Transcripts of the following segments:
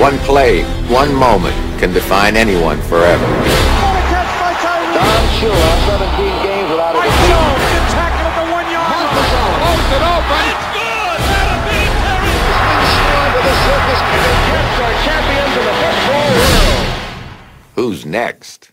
One play, one moment can define anyone forever. Don Shula, 17 games without a defeat. Moves it open. Into the circus, and the champions of the football world. Who's next?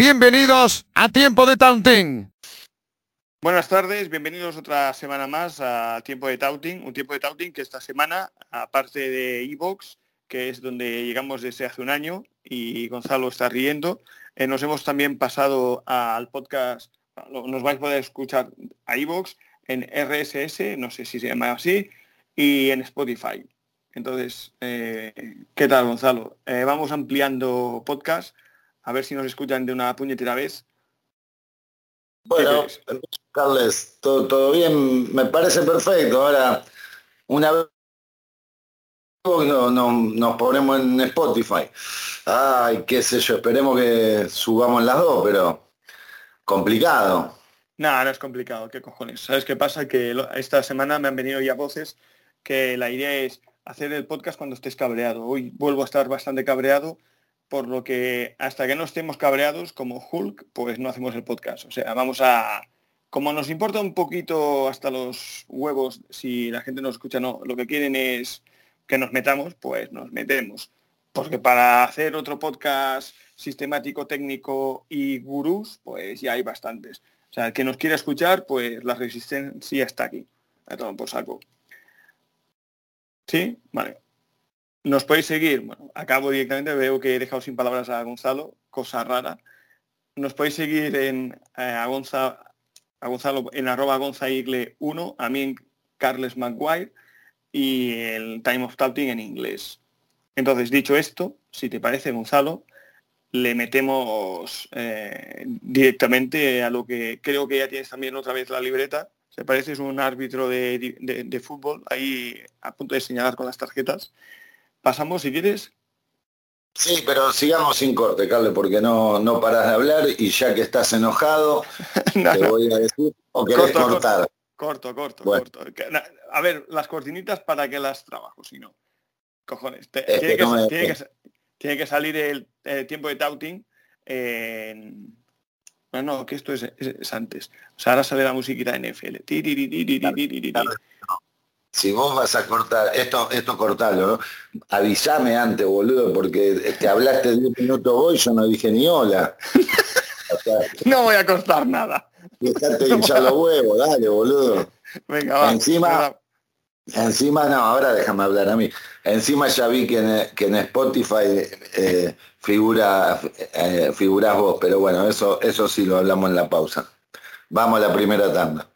Bienvenidos a Tiempo de Taunting. Buenas tardes, bienvenidos otra semana más a Tiempo de Touting, un tiempo de Touting que esta semana, aparte de Evox, que es donde llegamos desde hace un año y Gonzalo está riendo, eh, nos hemos también pasado al podcast, nos vais a poder escuchar a Evox en RSS, no sé si se llama así, y en Spotify. Entonces, eh, ¿qué tal Gonzalo? Eh, vamos ampliando podcast, a ver si nos escuchan de una puñetera vez. Bueno, ¿Qué Carles, todo, todo bien, me parece perfecto. Ahora, una vez no, no- nos ponemos en Spotify. Ay, qué sé yo, esperemos que subamos las dos, pero complicado. Nada, no es complicado, qué cojones. ¿Sabes qué pasa? Que lo- esta semana me han venido ya voces que la idea es hacer el podcast cuando estés cabreado. Hoy vuelvo a estar bastante cabreado, por lo que hasta que no estemos cabreados como Hulk, pues no hacemos el podcast. O sea, vamos a... Como nos importa un poquito hasta los huevos, si la gente nos escucha, no, lo que quieren es que nos metamos, pues nos metemos. Porque para hacer otro podcast sistemático, técnico y gurús, pues ya hay bastantes. O sea, el que nos quiera escuchar, pues la resistencia está aquí. A todo por saco. ¿Sí? Vale. Nos podéis seguir. Bueno, acabo directamente, veo que he dejado sin palabras a Gonzalo, cosa rara. Nos podéis seguir en eh, a, Gonza- a Gonzalo en arroba gonzaigle 1, a mí en Carles Maguire y el Time of Talking en inglés. Entonces, dicho esto, si te parece, Gonzalo, le metemos eh, directamente a lo que creo que ya tienes también otra vez la libreta. Se parece es un árbitro de, de- de fútbol ahí a punto de señalar con las tarjetas. Pasamos, si quieres. Sí, pero sigamos sin corte, Carles, porque no, no paras de hablar y ya que estás enojado, No, te no, voy a decir, o querés Corto, cortar. corto, corto, Bueno. corto. A ver, las cortinitas para que las trabajo, si no. Cojones. te- tiene, que no tiene que sa- tiene que salir el, tiempo de touting en... No, no, que esto es, es- es antes. O sea, ahora sale la musiquita NFL. Ti, ti, ti, Si vos vas a cortar, esto, esto cortalo, ¿no? Avísame antes, boludo, porque te hablaste 10 minutos vos y yo no dije ni hola. O sea, No voy a cortar nada. dejate de hinchar los huevos, dale, boludo. Venga, va. Encima- Venga. Encima, no, ahora déjame hablar a mí. Encima ya vi que en, que en Spotify eh, figura, eh, figurás vos, pero bueno, eso, eso sí lo hablamos en la pausa. Vamos a la primera tanda.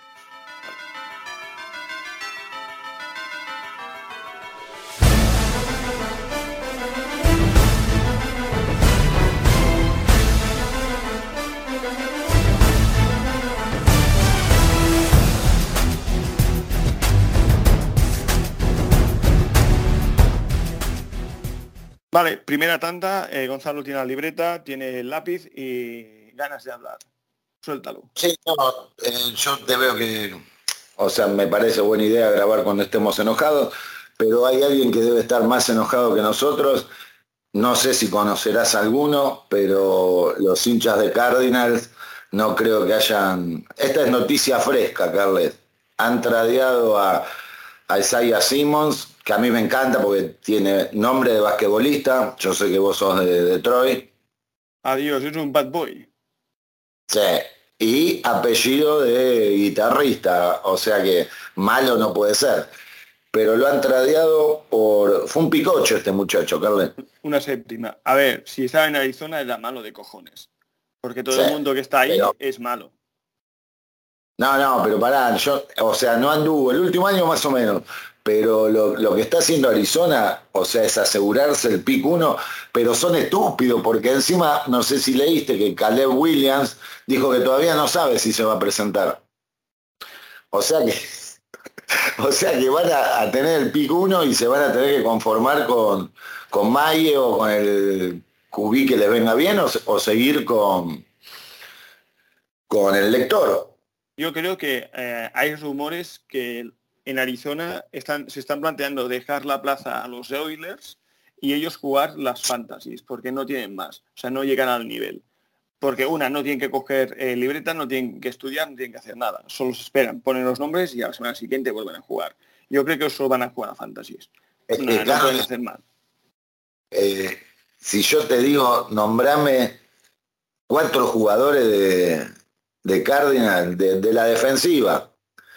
Vale, primera tanda. eh, Gonzalo tiene la libreta, tiene el lápiz y ganas de hablar. Suéltalo. Sí, no, eh, yo te veo que, o sea, me parece buena idea grabar cuando estemos enojados, pero hay alguien que debe estar más enojado que nosotros. No sé si conocerás alguno, pero los hinchas de Cardinals no creo que hayan... Esta es noticia fresca, Carles. Han tradeado a, a Isaiah Simmons, que a mí me encanta porque tiene nombre de basquetbolista. Yo sé que vos sos de Detroit. Adiós, es un bad boy. Sí, y apellido de guitarrista, o sea que malo no puede ser. Pero lo han tradeado por... Fue un picocho este muchacho, Carles. Una séptima. A ver, si estaba en Arizona era malo de cojones. Porque todo Sí, el mundo que está ahí pero- es malo. No, no, pero pará, yo, o sea, no anduvo el último año más o menos, pero lo, lo, que está haciendo Arizona, o sea, es asegurarse el pick 1, pero son estúpidos, porque encima, no sé si leíste que Caleb Williams dijo que todavía no sabe si se va a presentar. O sea que, o sea que van a, tener el pick 1 y se van a tener que conformar con, con Maye o con el QB que les venga bien o, o seguir con, con el lector. Yo creo que eh, hay rumores que en Arizona están, se están planteando dejar la plaza a los Oilers y ellos jugar las fantasies, porque no tienen más, o sea, no llegan al nivel. Porque una, no tienen que coger eh, libreta, no tienen que estudiar, no tienen que hacer nada. Solo se esperan, ponen los nombres y a la semana siguiente vuelven a jugar. Yo creo que solo van a jugar a fantasies. Es no, que, no claro, pueden hacer mal. eh, si yo te digo, nombrame cuatro jugadores de, de Cardinal, de, de la defensiva,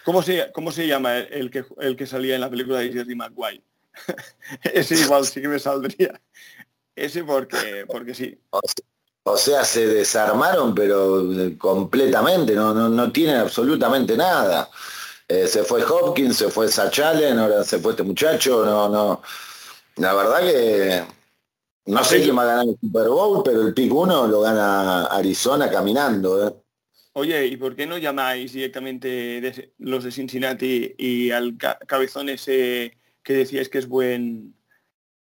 ¿Cómo se, ¿Cómo se llama el, que, el que salía en la película de Jerry Maguire? Ese igual sí que me saldría. Ese porque, porque sí. O sea, o sea, se desarmaron, pero eh, completamente, no, no, no tienen absolutamente nada. Eh, se fue Hopkins, se fue Sachalen, ahora se fue este muchacho, no, no. La verdad que no sé quién va a ganar el Super Bowl, pero el pick 1 lo gana Arizona caminando. ¿eh? Oye, ¿y por qué no llamáis directamente los de Cincinnati y al ca cabezón ese que decíais que es buen...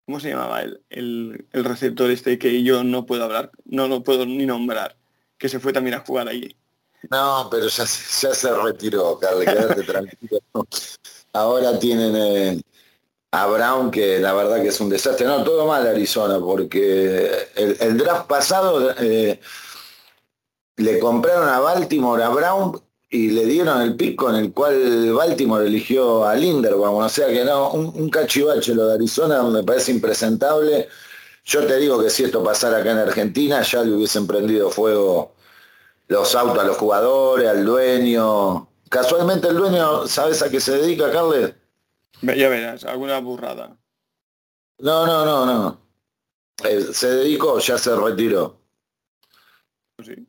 ¿Cómo se llamaba el, el, receptor este que yo no puedo hablar? No lo puedo ni nombrar. Que se fue también a jugar allí. No, pero ya, se retiró, Carle, quédate tranquilo. Ahora tienen eh, a Brown, que la verdad que es un desastre. No, todo mal Arizona, porque el, el draft pasado... Eh, le compraron a Baltimore a Brown y le dieron el pick con el cual Baltimore eligió a Linderbaum. O sea que no, un, un cachivache lo de Arizona me parece impresentable. Yo te digo que si esto pasara acá en Argentina, ya le hubiesen prendido fuego los autos a los jugadores, al dueño. Casualmente el dueño, ¿sabes a qué se dedica, Carles? Ya verás, alguna burrada. No, no, no, no. Eh, se dedicó, ya se retiró. Sí.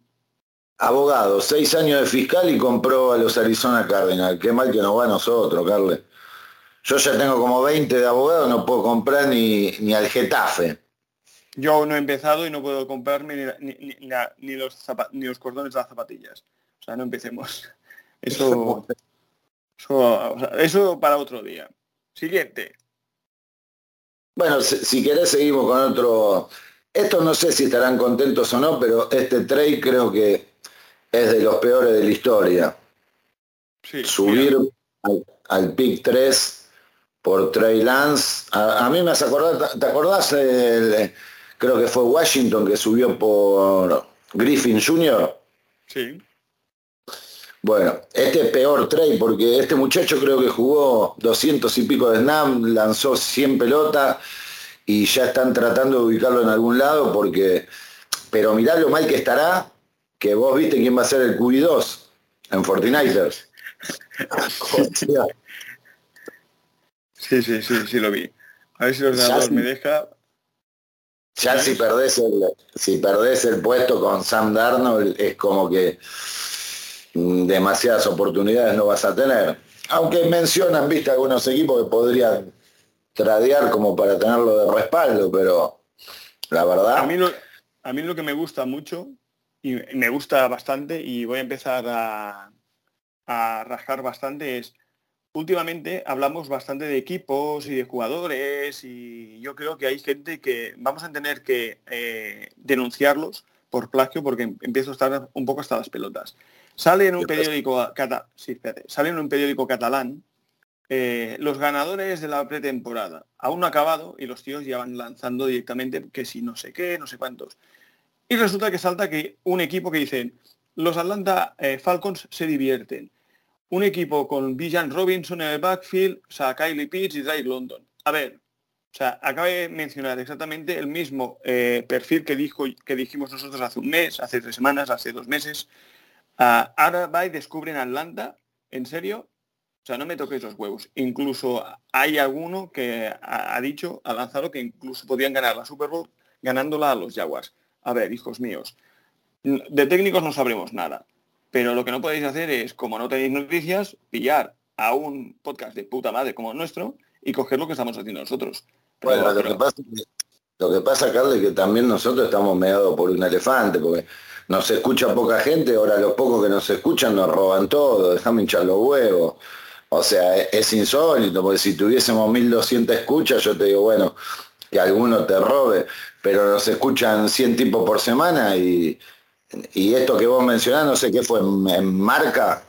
Abogado, seis años de fiscal y compró a los Arizona Cardinals. Qué mal que nos va a nosotros, Carles. Yo ya tengo como 20 de abogados, no puedo comprar ni, ni al Getafe. Yo aún no he empezado y no puedo comprarme ni, ni, ni, ni los, ni los cordones de las zapatillas. O sea, no empecemos. Eso, eso para otro día. Siguiente. Bueno, si, si querés seguimos con otro... Estos no sé si estarán contentos o no, pero este trade creo que es de los peores de la historia. Sí, Subir al, al, pick 3 por Trey Lance. A, a, mí me hace acordar, ¿te acordás? El, creo que fue Washington que subió por Griffin Jr. Sí. Bueno, este es peor trade porque este muchacho creo que jugó 200 y pico de snap, lanzó 100 pelotas y ya están tratando de ubicarlo en algún lado porque, pero mirá lo mal que estará, que vos viste quién va a ser el QB2 en Fortiniters. sí, sí, sí, sí lo vi. A ver si los ganadores me deja. Ya si perdés el, si perdés el puesto con Sam Darnold es como que demasiadas oportunidades no vas a tener. Aunque mencionan, viste, algunos equipos que podrían tradear como para tenerlo de respaldo, pero la verdad... A mí lo, a mí lo que me gusta mucho, y me gusta bastante, y voy a empezar a, a rascar bastante, es últimamente hablamos bastante de equipos y de jugadores y yo creo que hay gente que vamos a tener que eh, denunciarlos por plagio porque empiezo a estar un poco hasta las pelotas. Sale en un periódico, cata, sí, espérate, sale en un periódico catalán eh, los ganadores de la pretemporada. Aún no ha acabado y los tíos ya van lanzando directamente que si no sé qué, no sé cuántos. Y resulta que salta que un equipo que dicen, los Atlanta eh, Falcons se divierten. Un equipo con Bijan Robinson en el backfield, o sea, Kylie Pitts y Drake London. A ver, o sea, acaba de mencionar exactamente el mismo eh, perfil que, dijo, que dijimos nosotros hace un mes, hace tres semanas, hace dos meses. Uh, ahora va y descubren Atlanta, ¿en serio? O sea, no me toquéis los huevos. Incluso hay alguno que ha dicho, ha lanzado que incluso podían ganar la Super Bowl ganándola a los Jaguars. A ver, hijos míos, de técnicos no sabremos nada, pero lo que no podéis hacer es, como no tenéis noticias, pillar a un podcast de puta madre como el nuestro y coger lo que estamos haciendo nosotros. Pero, Bueno, lo pero- que pasa, lo que pasa, Carlos, es que también nosotros estamos meados por un elefante, porque nos escucha poca gente, ahora los pocos que nos escuchan nos roban todo, déjame hinchar los huevos. O sea, es, es insólito, porque si tuviésemos 1200 escuchas, yo te digo, bueno, que alguno te robe, pero nos escuchan 100 tipos por semana y, y esto que vos mencionás, no sé qué fue, en, en marca,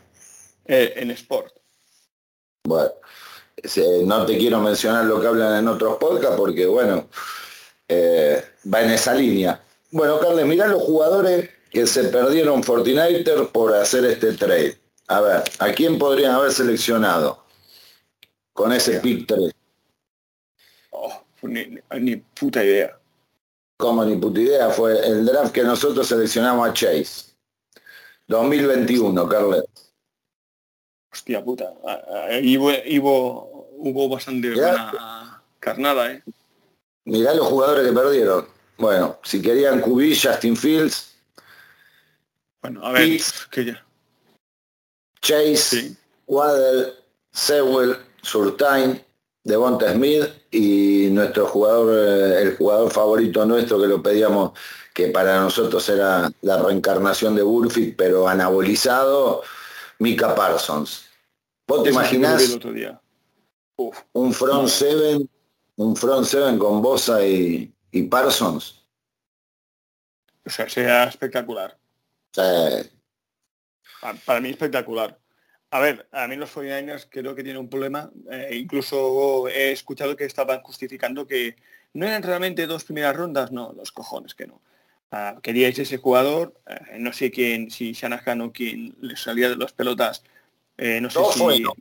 eh, en Sport. bueno, no te quiero mencionar lo que hablan en otros podcasts porque, bueno, eh, va en esa línea. Bueno, Carles, mirá los jugadores que se perdieron Fortinator por hacer este trade. A ver, ¿a quién podrían haber seleccionado con ese pick 3? Oh, ni, ni- ni puta idea. Como ni puta idea, fue el draft que nosotros seleccionamos a Chase. 2021, Carles. Hostia puta. Ah, ah, Ahí hubo, hubo, hubo bastante Mirá. buena carnada, ¿eh? Mirá los jugadores que perdieron. Bueno, si querían QB, Justin Fields, Bueno, a ver, que ya. Chase, Sí. Waddell, Sewell, Surtain, Devonta Smith y nuestro jugador, eh, el jugador favorito nuestro que lo pedíamos, que para nosotros era la reencarnación de Burfict, pero anabolizado, Mika Parsons. ¿Vos te imaginás un front No. seven, un front seven con Bosa y, y Parsons? o sea, espectacular. Pa- Para mí espectacular. A ver, a mí los 49ers creo que tienen un problema. eh, incluso he escuchado que estaban justificando que no eran realmente dos primeras rondas. No, los cojones que no. Ah, queríais ese jugador. eh, no sé quién, si Shanahan o quién le salía de las pelotas. eh, no sé Dos si... fueron.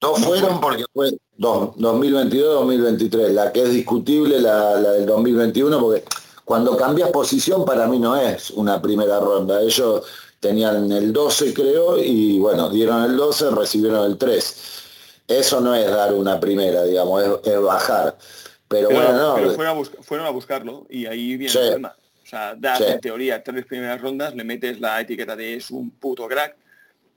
Dos fueron porque fue dos, 2022-2023. La que es discutible, la, la del 2021, porque cuando cambias posición para mí no es una primera ronda. Ellos tenían el 12 creo y bueno, dieron el 12, recibieron el 3. Eso no es dar una primera, digamos, es, es bajar. Pero, Pero, bueno, no, pero fueron, a busca- fueron a buscarlo y ahí viene Sí. el problema. O sea, das Sí. en teoría tres primeras rondas, le metes la etiqueta de es un puto crack.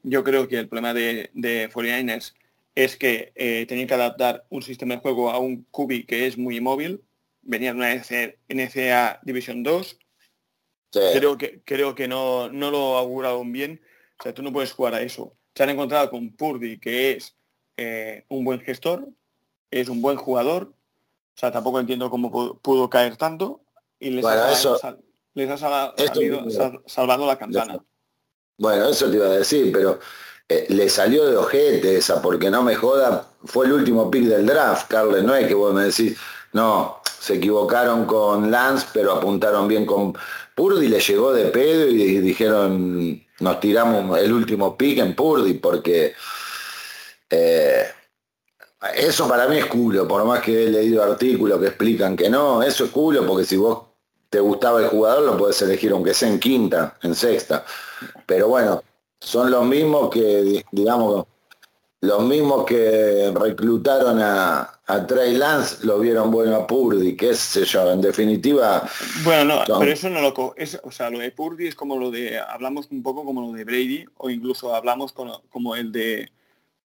Yo creo que el problema de, de 49ers es que eh, tenían que adaptar un sistema de juego a un QB que es muy móvil. Venía de una NC NCA Division 2. Sí, Creo que, creo que no, no lo auguraron bien. O sea, tú no puedes jugar a eso. Se han encontrado con Purdy, que es eh, un buen gestor, es un buen jugador. O sea, tampoco entiendo cómo pu- pudo caer tanto. Y les Bueno, ha, eso- sal- les ha sal- esto- salido- sal- salvado la campana. Bueno, eso te iba a decir, pero eh, le salió de ojete esa, porque no me joda, fue el último pick del draft, Carles, no es que vos me decís, no, se equivocaron con Lance, pero apuntaron bien con Purdy, le llegó de pedo y dijeron, nos tiramos el último pick en Purdy, porque eh, eso para mí es culo, por más que he leído artículos que explican que no, eso es culo, porque si vos te gustaba el jugador lo podés elegir aunque sea en quinta, en sexta. Pero bueno, son los mismos que, di- digamos, los mismos que reclutaron a, a Trey Lance, lo vieron bueno a Purdy, qué sé yo, en definitiva, Bueno, no, pero eso no lo... Es, o sea, lo de Purdy es como lo de... Hablamos un poco como lo de Brady o incluso hablamos con, como el de...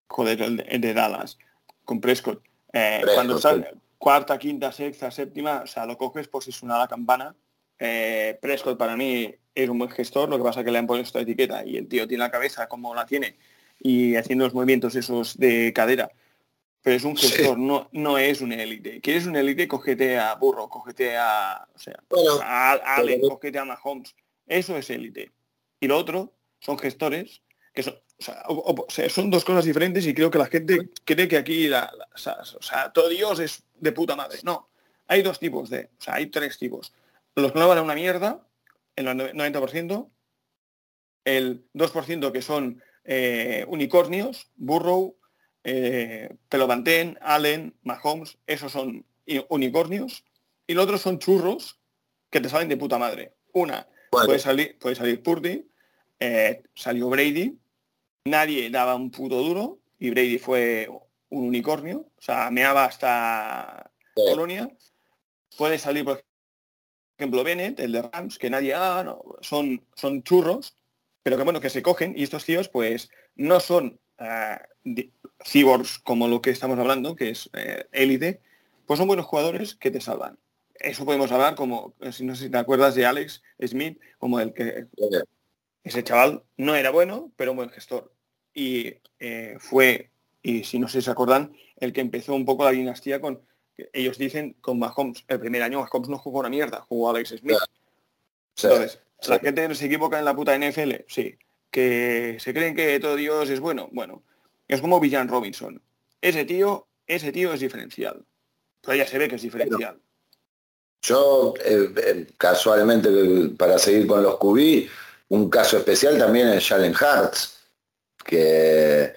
Joder, el de, el de Dallas, con Prescott. Eh, Prescott, cuando sale cuarta, quinta, sexta, séptima, o sea, lo coges por si suena la campana. Eh, Prescott para mí es un buen gestor, lo que pasa es que le han puesto esta etiqueta y el tío tiene la cabeza como la tiene y haciendo los movimientos esos de cadera. Pero es un Sí. gestor, no, no es un élite. ¿Quieres un élite? Cógete a Burro, cógete a... O sea, Bueno, a, Allen, pero- cógete a Mahomes. Eso es élite. Y lo otro son gestores que son, o sea, o- o- o sea, son dos cosas diferentes y creo que la gente cree que aquí la, la- o sea, todo Dios es de puta madre. No, hay dos tipos de, o sea, hay tres tipos. Los que no valen una mierda, el 90%, el 2% que son eh, unicornios, Burrow, eh, Pelopantén, Allen, Mahomes, esos son unicornios, y los otros son churros que te salen de puta madre. Una, puede salir, puede salir Purdy, eh, salió Brady, nadie daba un puto duro, y Brady fue un unicornio, o sea, meaba hasta Sí. Colonia. Puede salir, por ejemplo, Bennett, el de Rams, que nadie, ah, no, son, son churros, pero que bueno, que se cogen, y estos tíos, pues, no son di- cyborgs como lo que estamos hablando, que es eh, élite, pues son buenos jugadores que te salvan. Eso podemos hablar como, eh, si no sé si te acuerdas de Alex Smith, como el que ese chaval no era bueno, pero un buen gestor. Y eh, fue, y si no sé si se acuerdan, el que empezó un poco la dinastía con, ellos dicen, con Mahomes. El primer año Mahomes no jugó una mierda, jugó Alex Smith. Sí. Entonces, ¿la gente se equivoca en la puta NFL? Sí. ¿Que se creen que todo Dios es bueno? Bueno, es como Villan Robinson. Ese tío, ese tío es diferencial. Pero ya se ve que es diferencial. Yo, eh, eh, casualmente, para seguir con los QB, un caso especial también es Jalen Hurts, que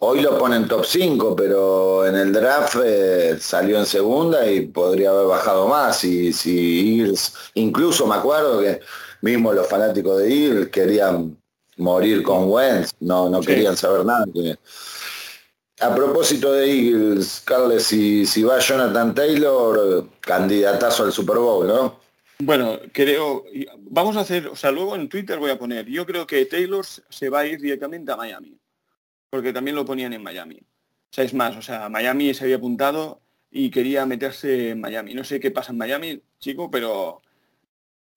hoy lo ponen top 5, pero en el draft eh, salió en segunda y podría haber bajado más. Y si Eagles, incluso me acuerdo que mismo los fanáticos de Eagles querían morir con Wentz, no, no Sí. querían saber nada. a propósito de Eagles, Carles, si, si va Jonathan Taylor, candidatazo al Super Bowl, ¿no? Bueno, creo, vamos a hacer, o sea, luego en Twitter voy a poner, yo creo que Taylor se va a ir directamente a Miami, porque también lo ponían en Miami. O sea, es más, o sea, Miami se había apuntado y quería meterse en Miami. No sé qué pasa en Miami, chico, pero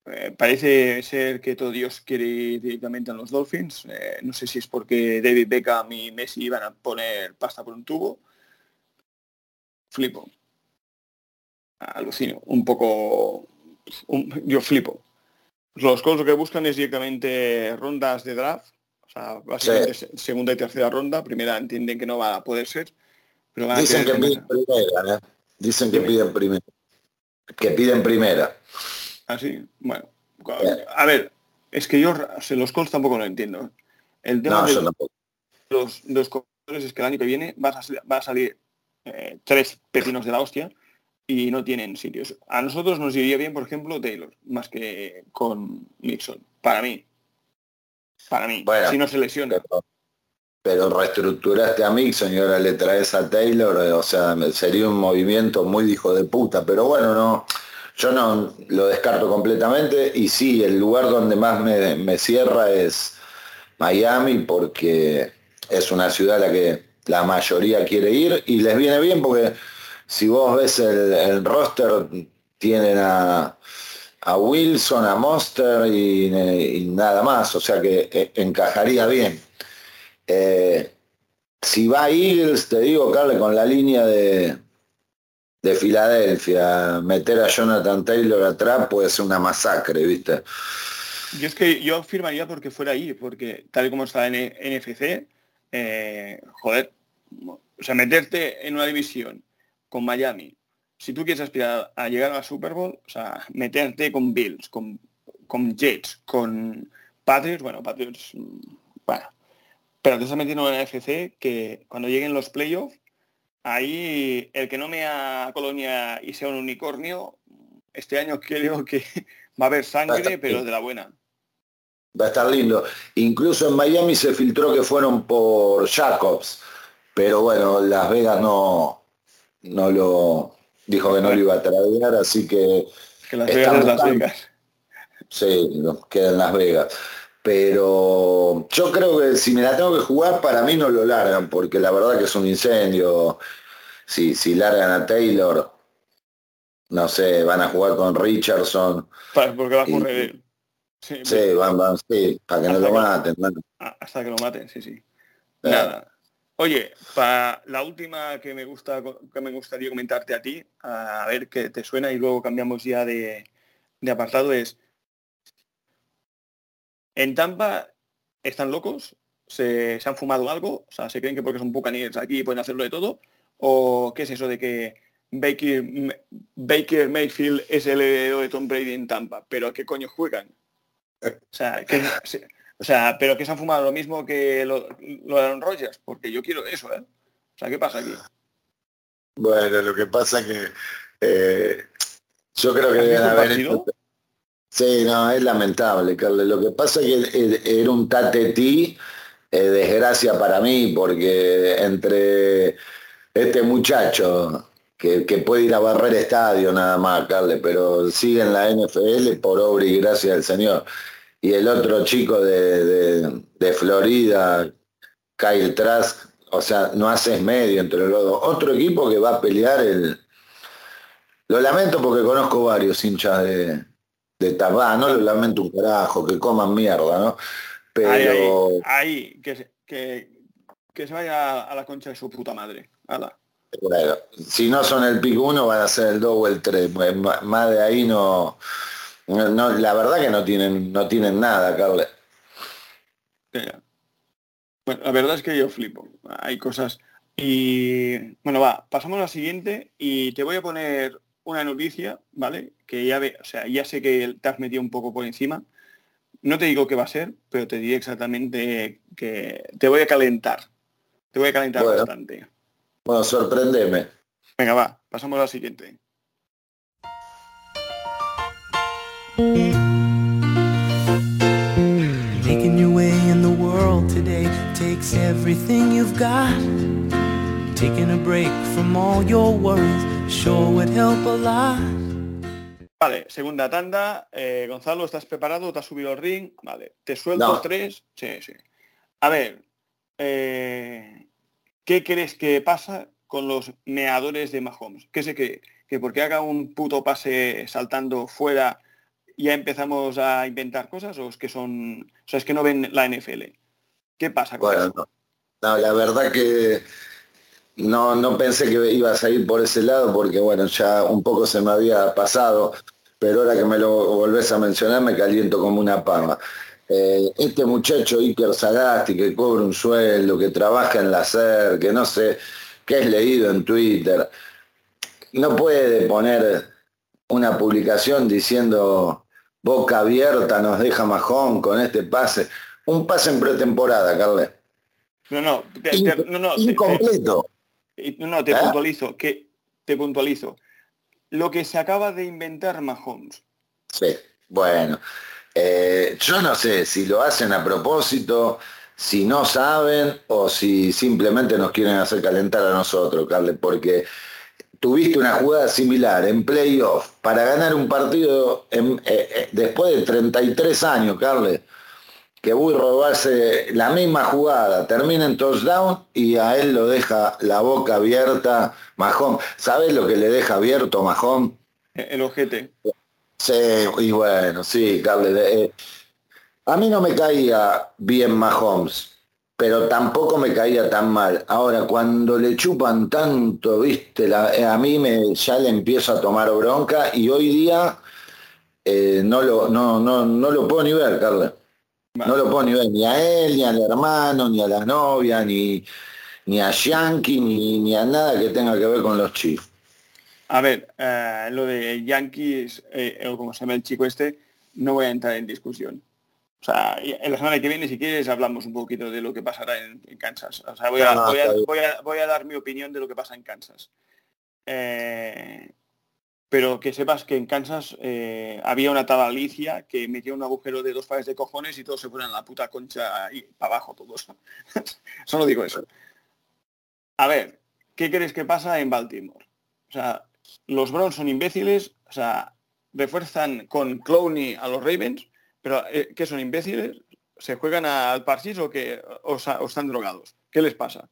eh, parece ser que todo Dios quiere ir directamente a los Dolphins. Eh, no sé si es porque David Beckham y Messi iban a poner pasta por un tubo. Flipo. Alucino. Un poco yo flipo. Los Colts lo que buscan es directamente rondas de draft, o sea, básicamente se- segunda y tercera ronda, primera entienden que no va a poder ser, pero van a Dicen que piden primera, ¿eh? Dicen que piden primera. Que piden primera. Así, bueno. A ver, es que yo o sea, los Colts tampoco lo entiendo. El tema No, de los, los corredores es que el año que viene va a, va a salir eh, tres pepinos de la hostia y no tienen sitios. A nosotros nos iría bien, por ejemplo, Taylor, más que con Nixon. Para mí. Para mí. Bueno, si no se lesiona. Pero, pero reestructuraste a Mixon y ahora le traes a Taylor, eh, o sea, sería un movimiento muy hijo de puta. Pero bueno, no, yo no lo descarto completamente. Y sí, el lugar donde más me, me cierra es Miami, porque es una ciudad a la que la mayoría quiere ir y les viene bien porque si vos ves el, el roster, tienen a, a Wilson, a Monster y, y nada más, o sea que eh, encajaría bien. Eh, si va a Eagles, te digo, Carle, con la línea de, de Filadelfia, meter a Jonathan Taylor atrás puede ser una masacre, ¿viste? Yo es que yo firmaría porque fuera ahí, porque tal como está en NFC, eh, joder, o sea, meterte en una división con Miami, si tú quieres aspirar a llegar a la Super Bowl, o sea, meterte con Bills, con, con Jets, con Patriots, bueno, Patriots, mm, bueno, pero te estás metiendo en la NFC que cuando lleguen los playoffs, ahí el que no mea colonia y sea un unicornio, este año creo que va a haber sangre, pero de la buena. Va a estar lindo. Incluso en Miami se filtró que fueron por Jacobs, pero bueno, Las Vegas no, no lo dijo que no lo iba a traer, así que Que Las Vegas Las. Vegas. sí, nos queda en Las Vegas. Pero yo creo que si me la tengo que jugar, para mí no lo largan, porque la verdad que es un incendio. Si, si largan a Taylor, no sé, van a jugar con Richardson. Porque va a Y- correr él. Sí, Sí, van, van, sí, para que no lo maten. mano. a- hasta que lo maten, sí, sí. Eh. Nada. Oye, para la última que me gusta que me gustaría comentarte a ti, a ver qué te suena y luego cambiamos ya de, de apartado es en Tampa están locos, se, se han fumado algo, o sea, se creen que porque son buccaneers aquí pueden hacerlo de todo, o qué es eso de que Baker, Baker Mayfield es el heredero de Tom Brady en Tampa, pero ¿a qué coño juegan? O sea, que, se- o sea, pero que se han fumado lo mismo que lo, lo de Aaron Rodgers, porque yo quiero eso, ¿eh? O sea, ¿qué pasa aquí? Bueno, lo que pasa que eh, yo creo que ¿Has deben haber hecho- Sí, no, es lamentable, Carlos. Lo que pasa es que era un tatetí, eh, desgracia para mí, porque entre este muchacho que, que puede ir a barrer estadio nada más, Carles, pero sigue en la NFL por obra y gracia del Señor. Y el otro chico de, de- de Florida, Kyle Trask, o sea, no haces medio entre los dos. Otro equipo que va a pelear el... Lo lamento porque conozco varios hinchas de, de Tabá, no lo lamento un carajo, que coman mierda, ¿no? Pero... Ahí, que, se- que, que se vaya a la concha de su puta madre. Bueno, si no son el pick 1 van a ser el 2 o el 3. Más de ahí no, no, no- la verdad que no tienen, no tienen nada, Carles. Ya. Bueno, la verdad es que yo flipo. Hay cosas. Y bueno, va, pasamos a la siguiente y te voy a poner una noticia, ¿vale? Que ya ve, o sea, ya sé que te has metido un poco por encima. No te digo qué va a ser, pero te diré exactamente que te voy a calentar. Te voy a calentar Bueno. bastante. Bueno, sorprendeme. Venga, va, pasamos a la siguiente. Making your way in the world today takes everything you've got. Taking a break from all your worries sure would help a lot. Vale, segunda tanda. Eh, Gonzalo, ¿estás preparado? ¿Te has subido al ring? Vale, te suelto No. tres. Sí, sí. A ver, eh, ¿qué crees que pasa con los meadores de Mahomes? ¿Qué sé que, que porque haga un puto pase saltando fuera ya empezamos a inventar cosas o es que son, o sea, es que no ven la NFL? ¿Qué pasa con Bueno, eso? no. No, la verdad que no, no pensé que ibas a ir por ese lado porque bueno, ya un poco se me había pasado, pero ahora que me lo volvés a mencionar me caliento como una pava. Eh, este muchacho Iker Sagasti que cobra un sueldo, que trabaja en la SER, que no sé, que es leído en Twitter, no puede poner una publicación diciendo boca abierta nos deja Majón con este pase. Un pase en pretemporada, Carles. No, no, te- no, no, te- Incompleto. te- no, no, te ¿Eh? puntualizo, que te puntualizo. Lo que se acaba de inventar Mahomes. Sí, bueno. Eh, yo no sé si lo hacen a propósito, si no saben o si simplemente nos quieren hacer calentar a nosotros, Carles, porque tuviste una jugada similar en playoff para ganar un partido en- eh, eh, después de 33 años, Carles, que Burro hace la misma jugada, termina en touchdown y a él lo deja la boca abierta Majón. ¿Sabes lo que le deja abierto Majón? eh, El ojete. Sí, y bueno, sí, Carles. eh, a mí no me caía bien Mahomes, pero tampoco me caía tan mal. Ahora, cuando le chupan tanto, viste, la- eh, a mí me, ya le empiezo a tomar bronca y hoy día eh, no, lo, no, no, no lo puedo ni ver, Carles. No lo puedo ni ver, ni a él, ni al hermano, ni a la novia, ni, ni a Yankee, ni, ni a nada que tenga que ver con los Chiefs. A ver, eh, lo de Yankees, eh, o como se llama el chico este, no voy a entrar en discusión. O sea, en la semana que viene, si quieres, hablamos un poquito de lo que pasará en, en Kansas. O sea, voy a, voy, a, voy a- voy a dar mi opinión de lo que pasa en Kansas. Eh, pero que sepas que en Kansas eh, había una tal Alicia que metió un agujero de dos pares de cojones y todos se fueron a la puta concha y para abajo todos. Solo digo eso. A ver, ¿qué crees que pasa en Baltimore? O sea, los Browns son imbéciles, o sea, refuerzan con Clowney a los Ravens, pero eh, ¿qué son imbéciles? ¿Se juegan al parchís o que o, están drogados? ¿Qué les pasa?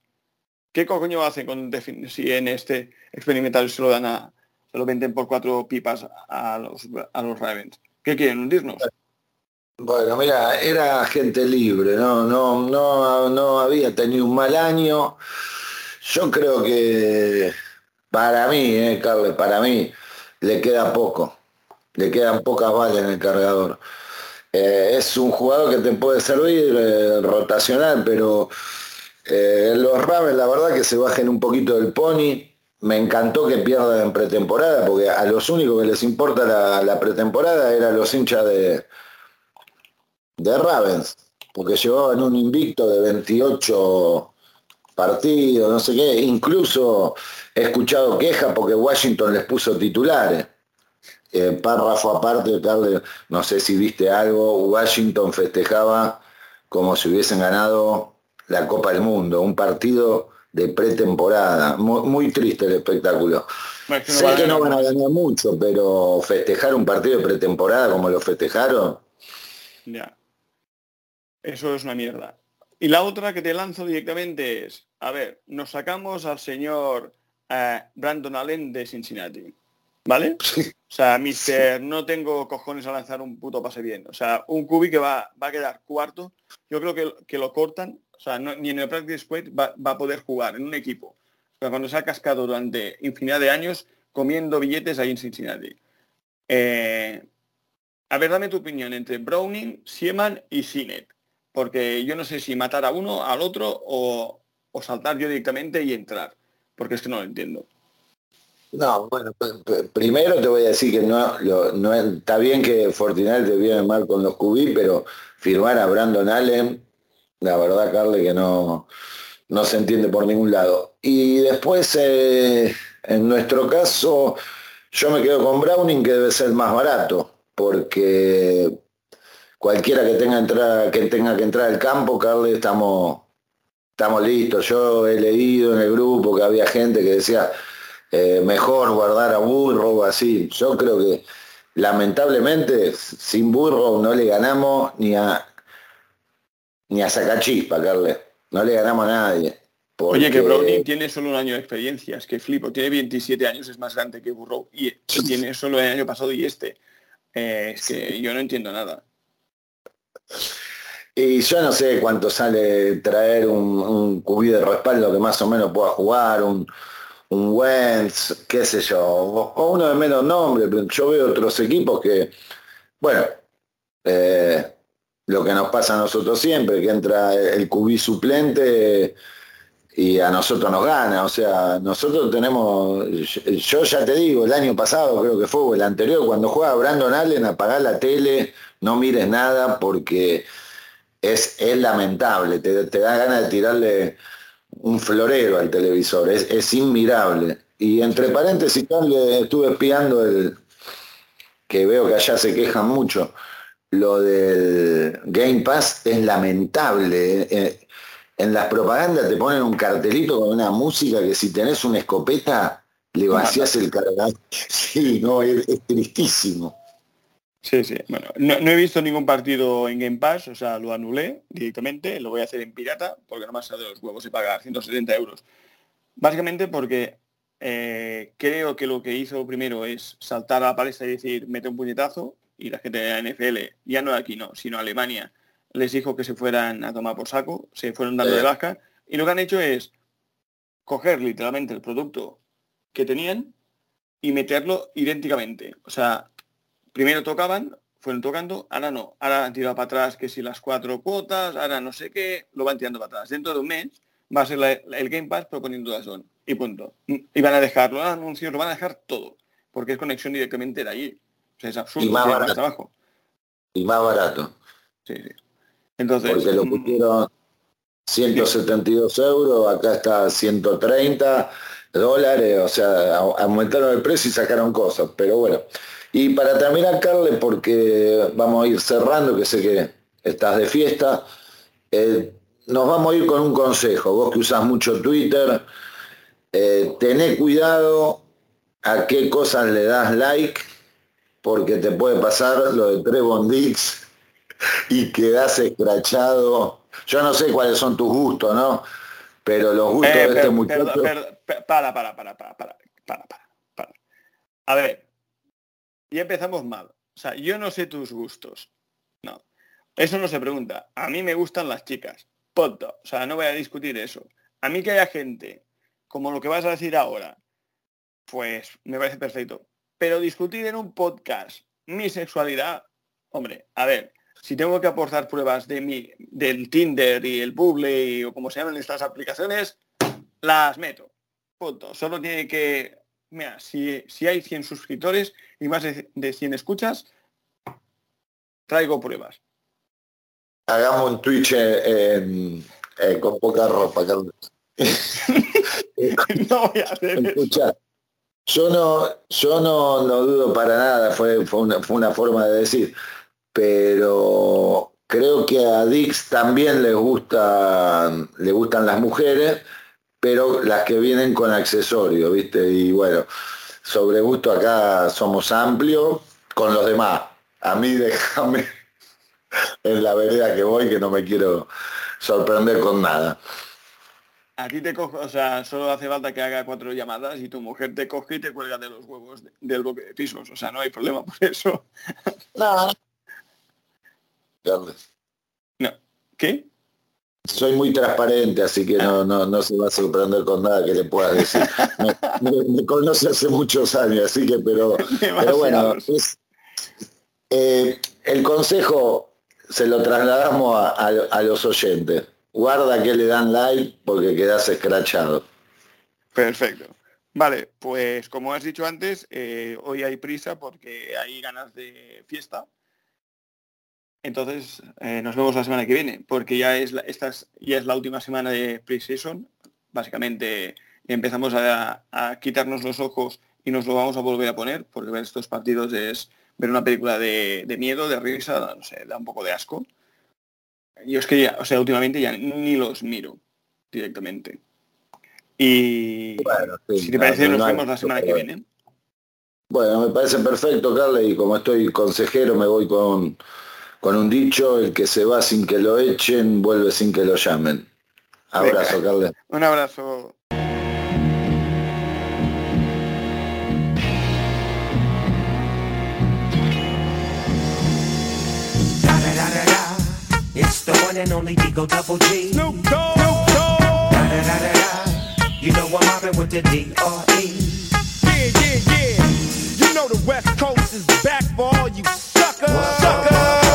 ¿Qué coño hacen con si en este experimental se lo dan a se lo venden por cuatro pipas a los a los Ravens? ¿Qué quieren? ¿Hundirnos? Bueno, mira, era gente libre, no, no, no, no había tenido un mal año. Yo creo que para mí, eh, Carles, para mí le queda poco, le quedan pocas balas en el cargador. Eh, es un jugador que te puede servir, eh, rotacional, pero eh, los Ravens la verdad que se bajen un poquito del pony. Me encantó que pierdan en pretemporada, porque a los únicos que les importa la, la pretemporada eran los hinchas de, de Ravens, porque llevaban un invicto de 28 partidos, no sé qué, incluso he escuchado quejas porque Washington les puso titulares. Eh, párrafo aparte, Carlos, no sé si viste algo, Washington festejaba como si hubiesen ganado la Copa del Mundo, un partido de pretemporada. Muy, muy triste el espectáculo. Que sé que no van a ganar mucho, pero festejar un partido de pretemporada como lo festejaron, Ya. Eso es una mierda. Y la otra que te lanzo directamente es, a ver, nos sacamos al señor eh, Brandon Allen de Cincinnati, ¿vale? O sea, mister, no tengo cojones a lanzar un puto pase bien. O sea, un cubi que va, va a quedar cuarto, yo creo que, que lo cortan, o sea, no- ni en el practice squad va, va a poder jugar en un equipo. O sea, cuando se ha cascado durante infinidad de años comiendo billetes ahí en Cincinnati. Eh, a ver, dame tu opinión entre Browning, Sieman y Sinet. Porque yo no sé si matar a uno, al otro, o, o saltar yo directamente y entrar. Porque es que no lo entiendo. No, bueno, primero te voy a decir que no, no es- está bien que Fortinal te viene mal con los QB, pero firmar a Brandon Allen, la verdad, Carle, que no, no se entiende por ningún lado. Y después, eh, en nuestro caso, yo me quedo con Browning, que debe ser más barato, porque cualquiera que tenga, entrar, que, tenga que entrar al campo, Carle, estamos, estamos listos. Yo he leído en el grupo que había gente que decía, eh, mejor guardar a Burrow así. Yo creo que lamentablemente sin Burrow no le ganamos ni a ni a Sacachispa, Carle. No le ganamos a nadie. Oye, que Porque- Browning tiene solo un año de experiencia, es que flipo, tiene 27 años, es más grande que Burrow, y, tiene solo el año pasado y este. Eh, es que yo no entiendo nada. Y yo no sé cuánto sale traer un, un cubí de respaldo que más o menos pueda jugar, un, un Wentz, qué sé yo, o, uno de menos nombre, pero yo veo otros equipos que, bueno, eh, lo que nos pasa a nosotros siempre, que entra el cubí suplente y a nosotros nos gana, o sea, nosotros tenemos, yo ya te digo, el año pasado creo que fue, o el anterior, cuando juega Brandon Allen, apagá la tele, no mires nada porque es, es lamentable, te, te da ganas de tirarle un florero al televisor, es, es inmirable. Y entre paréntesis, estuve espiando el, que veo que allá se quejan mucho, lo del Game Pass es lamentable. eh, eh, en las propagandas te ponen un cartelito con una música que si tenés una escopeta le vacías el cargador. Sí, no, es, es tristísimo. Sí, sí. Bueno, no, no he visto ningún partido en Game Pass, o sea, lo anulé directamente, lo voy a hacer en pirata, porque no me sale de los huevos y pagar 170 euros. Básicamente porque eh, creo que lo que hizo primero es saltar a la palestra y decir, mete un puñetazo, y la gente de la NFL, ya no aquí no, sino Alemania, les dijo que se fueran a tomar por saco, se fueron dando de Eh. baja, y lo que han hecho es coger literalmente el producto que tenían y meterlo idénticamente. O sea, primero tocaban, fueron tocando, ahora no, ahora han tirado para atrás que si las cuatro cuotas, ahora no sé qué, lo van tirando para atrás. Dentro de un mes va a ser la- la- el Game Pass proponiendo Dazón y punto. Y van a dejar los anuncios, lo van a dejar todo, porque es conexión directamente de allí. O sea, es absurdo, Y más barato. trabajo. Y más barato. Sí, sí. Entonces, porque lo mm, pusieron 172 euros, acá está 130 dólares, o sea, au- aumentaron el precio y sacaron cosas, pero bueno. Y para terminar, Carle, porque vamos a ir cerrando, que sé que estás de fiesta, eh, nos vamos a ir con un consejo, vos que usás mucho Twitter, eh, tené cuidado a qué cosas le das like, porque te puede pasar lo de Trevon Dix y quedás escrachado. Yo no sé cuáles son tus gustos, ¿no? Pero los gustos Eh, de este muchacho... per- para, para, para, para, para, para, para. A ver, ya empezamos mal. O sea, yo no sé tus gustos. No. Eso no se pregunta. A mí me gustan las chicas. Punto. O sea, no voy a discutir eso. A mí que haya gente como lo que vas a decir ahora, pues me parece perfecto. Pero discutir en un podcast mi sexualidad, hombre, a ver, si tengo que aportar pruebas de mi, del Tinder y el Bubble o como se llaman estas aplicaciones, las meto. Punto. Solo tiene que... Mira, si, si hay 100 suscriptores y más de, de 100 escuchas, traigo pruebas. Hagamos un Twitch eh, eh, con poca ropa, Carlos. no voy a hacer eso. Escucha, yo no, yo no, no dudo para nada, fue, fue, una, fue una forma de decir, pero creo que a Dix también les gustan, le gustan las mujeres, pero las que vienen con accesorios, ¿viste? Y bueno, sobre gusto acá somos amplios con los demás. A mí déjame, en la vereda que voy que no me quiero sorprender con nada. A ti te cojo, o sea, solo hace falta que haga cuatro llamadas y tu mujer te coge y te cuelga de los huevos de- del bloque de pisos. O sea, no hay problema por eso. No. ¿Qué? Soy muy transparente, así que no, no, no se va a sorprender con nada que le puedas decir. Me, me- me conoce hace muchos años, así que, pero, pero bueno, es- eh, el consejo se lo trasladamos a, a- a los oyentes. Guarda que le dan like porque quedas escrachado. Perfecto. Vale, pues como has dicho antes, eh, hoy hay prisa porque hay ganas de fiesta. Entonces eh, nos vemos la semana que viene, porque ya es la, esta es- ya es la última semana de pre-season. Básicamente empezamos a, a quitarnos los ojos y nos lo vamos a volver a poner, porque ver estos partidos es ver una película de, de miedo, de risa, no sé, da un poco de asco. Yo es que ya, o sea, últimamente ya ni los miro directamente. Y Bueno, sí, si te parece, no nos vemos la semana que viene. Bueno, me parece perfecto, Carles, y como estoy consejero, me voy con, con un dicho, el que se va sin que lo echen, vuelve sin que lo llamen. Abrazo, Carlos. Un abrazo. It's the one and only Digo Double G. Snoop Dogg. Snoop Dogg. Da, da, da, da, da. You know I'm mobbing with the D.R.E. Yeah, yeah, yeah. You know the West Coast is back for all you suckers. Whoa. Suckers.